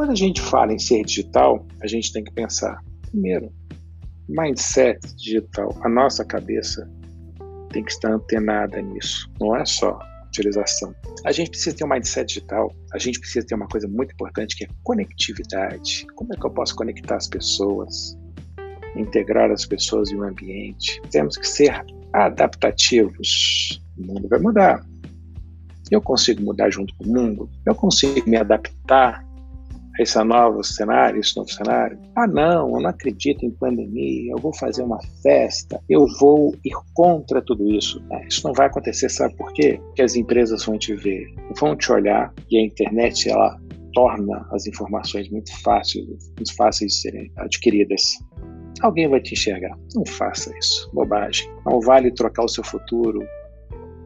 quando a gente fala em ser digital, a gente tem que pensar, primeiro, mindset digital. A nossa cabeça tem que estar antenada nisso. Não é só utilização. A gente precisa ter um mindset digital, a gente precisa ter uma coisa muito importante que é conectividade. Como é que eu posso conectar as pessoas, integrar as pessoas em um ambiente? Temos que ser adaptativos. O mundo vai mudar. Eu consigo mudar junto com o mundo? Eu consigo me adaptar esse novo cenário, esse novo cenário. Ah, não, eu não acredito em pandemia, eu vou fazer uma festa, eu vou ir contra tudo isso. Ah, isso não vai acontecer, sabe por quê? Porque as empresas vão te ver, vão te olhar e a internet, ela torna as informações muito fáceis, muito fáceis de serem adquiridas. Alguém vai te enxergar. Não faça isso. Bobagem. Não vale trocar o seu futuro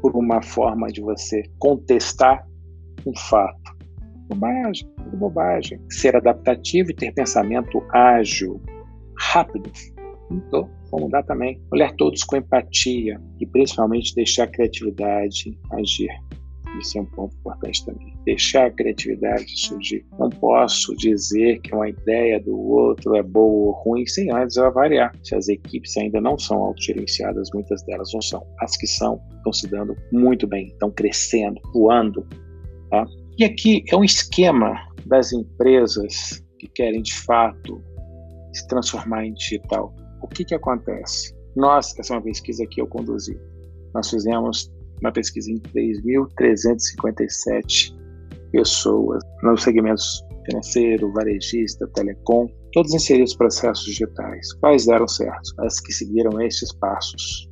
por uma forma de você contestar um fato. Bobagem, bobagem. Ser adaptativo e ter pensamento ágil, rápido. Então, vamos mudar também. Olhar todos com empatia e principalmente deixar a criatividade agir. Isso é um ponto importante também. Deixar a criatividade surgir. Não posso dizer que uma ideia do outro é boa ou ruim sem antes avaliar. Se as equipes ainda não são autogerenciadas, muitas delas não são. As que são, estão se dando muito bem, estão crescendo, voando. Tá? E aqui é um esquema das empresas que querem de fato se transformar em digital. O que, que acontece? Nós, essa é uma pesquisa que eu conduzi, nós fizemos uma pesquisa em 3.357 pessoas nos segmentos financeiro, varejista, telecom, todos inseridos processos digitais. Quais deram certo? As que seguiram estes passos,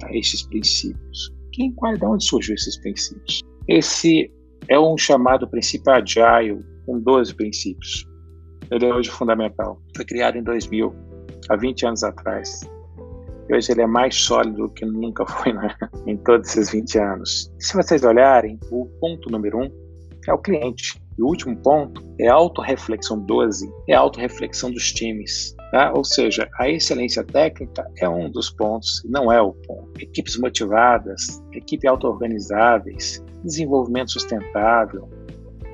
tá? estes princípios. Quem, qual, de onde surgiu esses princípios? Esse é um chamado princípio Agile, com 12 princípios. Ele é hoje fundamental. Foi criado em 2000, há 20 anos atrás. E hoje ele é mais sólido do que nunca foi né? em todos esses 20 anos. Se vocês olharem, o ponto número um é o cliente. E o último ponto é a autorreflexão 12, é a autorreflexão dos times. Tá? Ou seja, a excelência técnica é um dos pontos, não é o ponto. Equipes motivadas, equipes auto-organizáveis, desenvolvimento sustentável,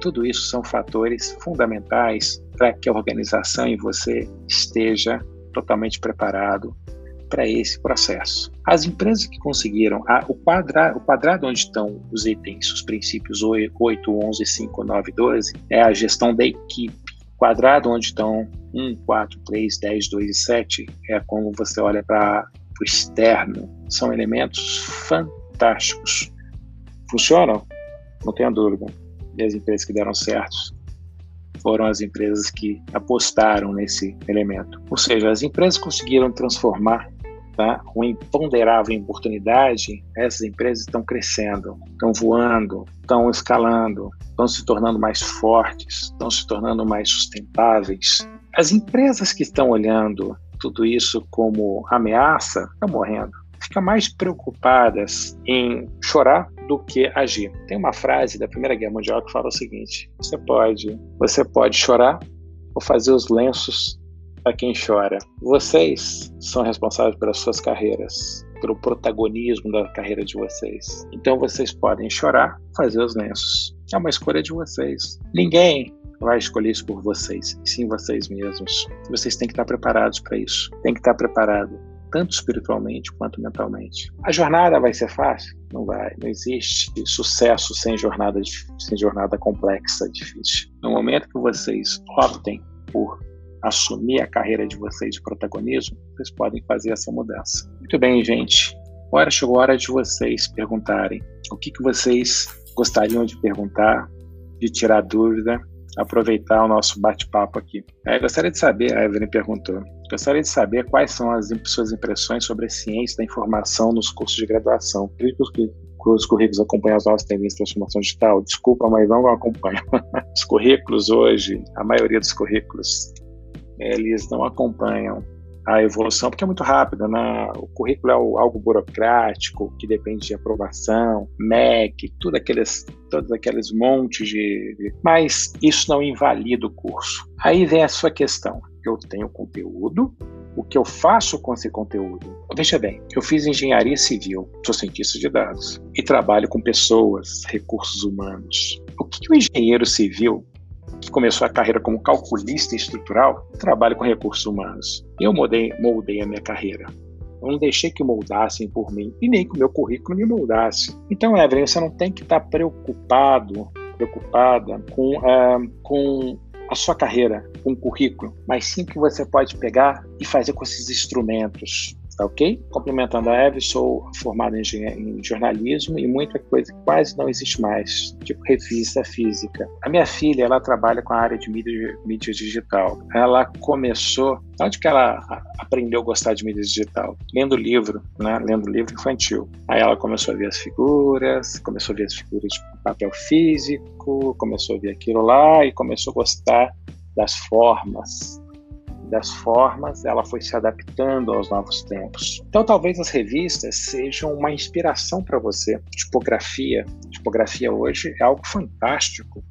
tudo isso são fatores fundamentais para que a organização e você esteja totalmente preparado para esse processo. As empresas que conseguiram a, o, quadra, o quadrado onde estão os itens, os princípios 8, 11, 5, 9, 12, é a gestão da equipe. O quadrado onde estão 1, 4, 3, 10, 2 e 7 é como você olha para o externo. São elementos fantásticos. Funcionam? Não tenha dúvida. E as empresas que deram certo foram as empresas que apostaram nesse elemento. Ou seja, as empresas conseguiram transformar tá? uma imponderável oportunidade, essas empresas estão crescendo, estão voando, estão escalando, estão se tornando mais fortes, estão se tornando mais sustentáveis. As empresas que estão olhando tudo isso como ameaça estão morrendo. Ficam mais preocupadas em chorar do que agir. Tem uma frase da Primeira Guerra Mundial que fala o seguinte: você pode, você pode chorar ou fazer os lenços para quem chora. Vocês são responsáveis pelas suas carreiras, pelo protagonismo da carreira de vocês. Então vocês podem chorar, fazer os lenços. É uma escolha de vocês. Ninguém vai escolher isso por vocês, sim vocês mesmos. Vocês têm que estar preparados para isso. Tem que estar preparado tanto espiritualmente quanto mentalmente. A jornada vai ser fácil? Não vai. Não existe sucesso sem jornada, sem jornada complexa, difícil. No momento que vocês optem por assumir a carreira de vocês de protagonismo, vocês podem fazer essa mudança. Muito bem, gente. Agora chegou a hora de vocês perguntarem o que, que vocês gostariam de perguntar, de tirar dúvida, aproveitar o nosso bate-papo aqui. É, gostaria de saber, a Evelyn perguntou, gostaria de saber quais são as suas impressões sobre a ciência da informação nos cursos de graduação. Acredito que os currículos acompanham as novas tendências de transformação digital? Desculpa, mas não acompanham. Os currículos hoje, a maioria dos currículos eles não acompanham a evolução, porque é muito rápida, né? O currículo é algo burocrático, que depende de aprovação, MEC, tudo aqueles, todos aqueles montes de. Mas isso não invalida o curso. Aí vem a sua questão. Eu tenho conteúdo, o que eu faço com esse conteúdo? Veja bem, eu fiz engenharia civil, sou cientista de dados e trabalho com pessoas, recursos humanos. O que o engenheiro civil que começou a carreira como calculista estrutural, trabalho com recursos humanos. Eu moldei, moldei a minha carreira. Eu não deixei que moldassem por mim e nem que o meu currículo me moldasse. Então, Evelyn, você não tem que estar preocupado, preocupada com, uh, com a sua carreira, o currículo, mas sim que você pode pegar e fazer com esses instrumentos tá ok? Complementando a Eve, sou formado em, em, jornalismo e muita coisa que quase não existe mais, tipo revista física. A minha filha, ela trabalha com a área de mídia, mídia digital. Ela começou, onde que ela aprendeu a gostar de mídia digital? Lendo livro, né? Lendo livro infantil. Aí ela começou a ver as figuras, começou a ver as figuras de papel físico, começou a ver aquilo lá e começou a gostar das formas, das formas, ela foi se adaptando aos novos tempos. Então, talvez as revistas sejam uma inspiração para você. Tipografia, tipografia hoje é algo fantástico.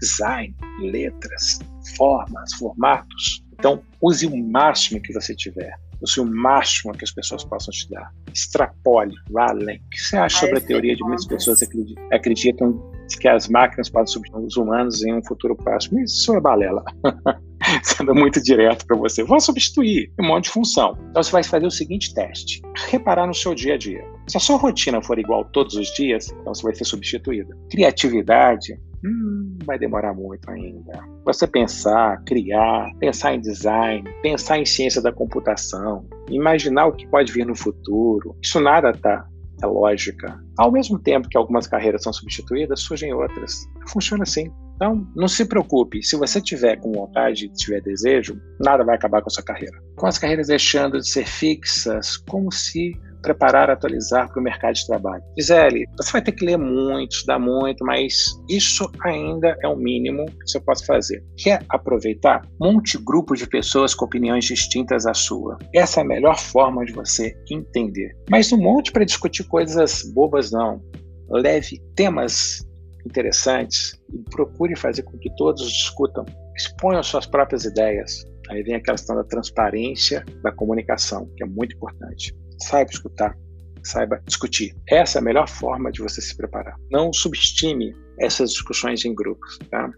Design, letras, formas, formatos. Então, use o máximo que você tiver. Use o máximo que as pessoas possam te dar. Extrapole, vá além. O que você acha sobre a teoria de muitas pessoas acreditam, acreditam que as máquinas podem substituir os humanos em um futuro próximo? Isso é balela. sendo muito direto para você. Vou substituir um monte de função. Então você vai fazer o seguinte teste: reparar no seu dia a dia. Se a sua rotina for igual todos os dias, então você vai ser substituída. Criatividade, hum, vai demorar muito ainda. Você pensar, criar, pensar em design, pensar em ciência da computação, imaginar o que pode vir no futuro, isso nada tá é lógica. Ao mesmo tempo que algumas carreiras são substituídas, surgem outras. Funciona assim. Então, não se preocupe. Se você tiver com vontade, tiver desejo, nada vai acabar com a sua carreira. Com as carreiras deixando de ser fixas, como se preparar, atualizar para o mercado de trabalho. Gisele, você vai ter que ler muito, estudar muito, mas isso ainda é o mínimo que você pode fazer. Quer aproveitar? Monte grupo de pessoas com opiniões distintas à sua. Essa é a melhor forma de você entender. Mas não monte para discutir coisas bobas, não. Leve temas interessantes e procure fazer com que todos discutam. Exponham suas próprias ideias. Aí vem aquela questão da transparência da comunicação, que é muito importante saiba escutar, saiba discutir. Essa é a melhor forma de você se preparar. Não subestime essas discussões em grupos, tá?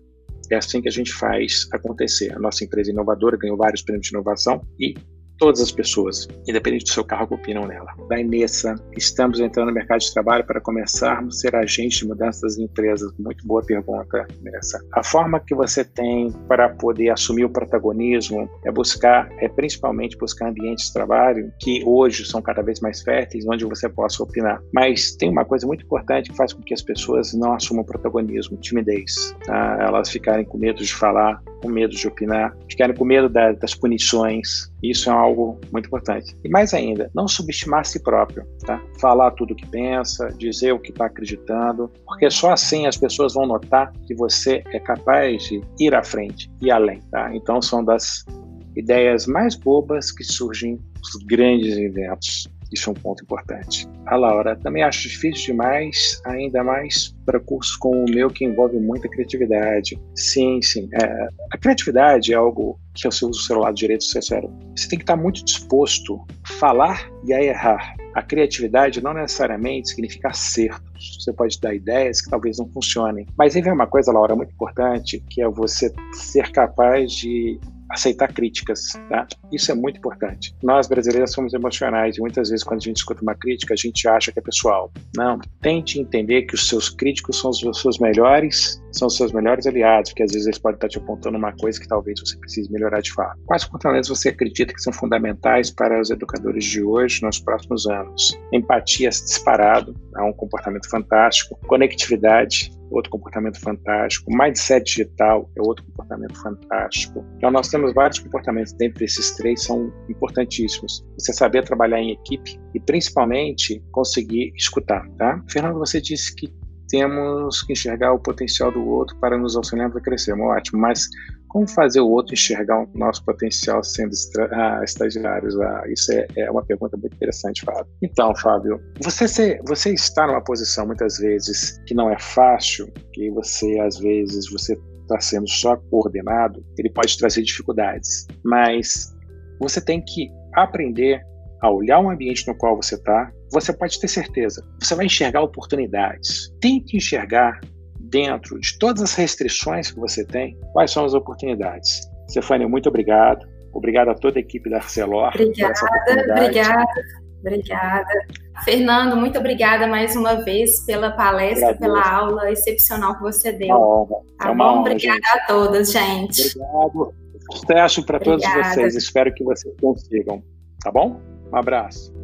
É assim que a gente faz acontecer. A nossa empresa inovadora ganhou vários prêmios de inovação e todas as pessoas, independente do seu cargo, opinam nela. Da Inessa, estamos entrando no mercado de trabalho para começarmos a ser agentes de mudança das empresas. Muito boa pergunta, Inessa. A forma que você tem para poder assumir o protagonismo é buscar, é principalmente buscar ambientes de trabalho que hoje são cada vez mais férteis, onde você possa opinar. Mas tem uma coisa muito importante que faz com que as pessoas não assumam protagonismo, timidez. Tá? Elas ficarem com medo de falar, com medo de opinar, ficarem com medo da, das punições. Isso é algo muito importante. E mais ainda, não subestimar a si próprio, tá? Falar tudo o que pensa, dizer o que está acreditando, porque só assim as pessoas vão notar que você é capaz de ir à frente e além, tá? Então são das ideias mais bobas que surgem os grandes inventos. Isso é um ponto importante. A Laura, também acho difícil demais, ainda mais para cursos como o meu que envolve muita criatividade. Sim, sim. É, a criatividade é algo que você usa o seu lado direito, seu cérebro. Você tem que estar muito disposto a falar e a errar. A criatividade não necessariamente significa acertos. Você pode dar ideias que talvez não funcionem. Mas aí vem uma coisa, Laura, muito importante, que é você ser capaz de aceitar críticas, tá? Isso é muito importante. Nós brasileiros somos emocionais e muitas vezes quando a gente escuta uma crítica, a gente acha que é pessoal. Não, tente entender que os seus críticos são os seus melhores, são os seus melhores aliados, porque às vezes eles podem estar te apontando uma coisa que talvez você precise melhorar de fato. Quais comportamentos você acredita que são fundamentais para os educadores de hoje nos próximos anos? Empatia disparado, é um comportamento fantástico. Conectividade, outro comportamento fantástico. Mindset digital é outro comportamento fantástico. Então, nós temos vários comportamentos dentro desses três, são importantíssimos. Você saber trabalhar em equipe e, principalmente, conseguir escutar, tá? Fernando, você disse que temos que enxergar o potencial do outro para nos auxiliar a crescer. Ótimo, mas como fazer o outro enxergar o nosso potencial sendo ah, estagiários? Ah, isso é, é, uma pergunta muito interessante, Fábio. Então, Fábio, você, ser, você está numa posição muitas vezes que não é fácil, que você às vezes você está sendo só coordenado, ele pode trazer dificuldades, mas você tem que aprender a olhar o ambiente no qual você está, você pode ter certeza, você vai enxergar oportunidades. Tente enxergar dentro de todas as restrições que você tem, quais são as oportunidades. Stefania, muito obrigado. Obrigado a toda a equipe da Arcelor. Obrigada, obrigada, obrigada. Fernando, muito obrigada mais uma vez pela palestra, pela aula excepcional que você deu. Uma honra. Tá é uma bom? Honra, obrigada gente. a todas, gente. Obrigado. Sucesso para todos vocês. Espero que vocês consigam. Tá bom? Um abraço.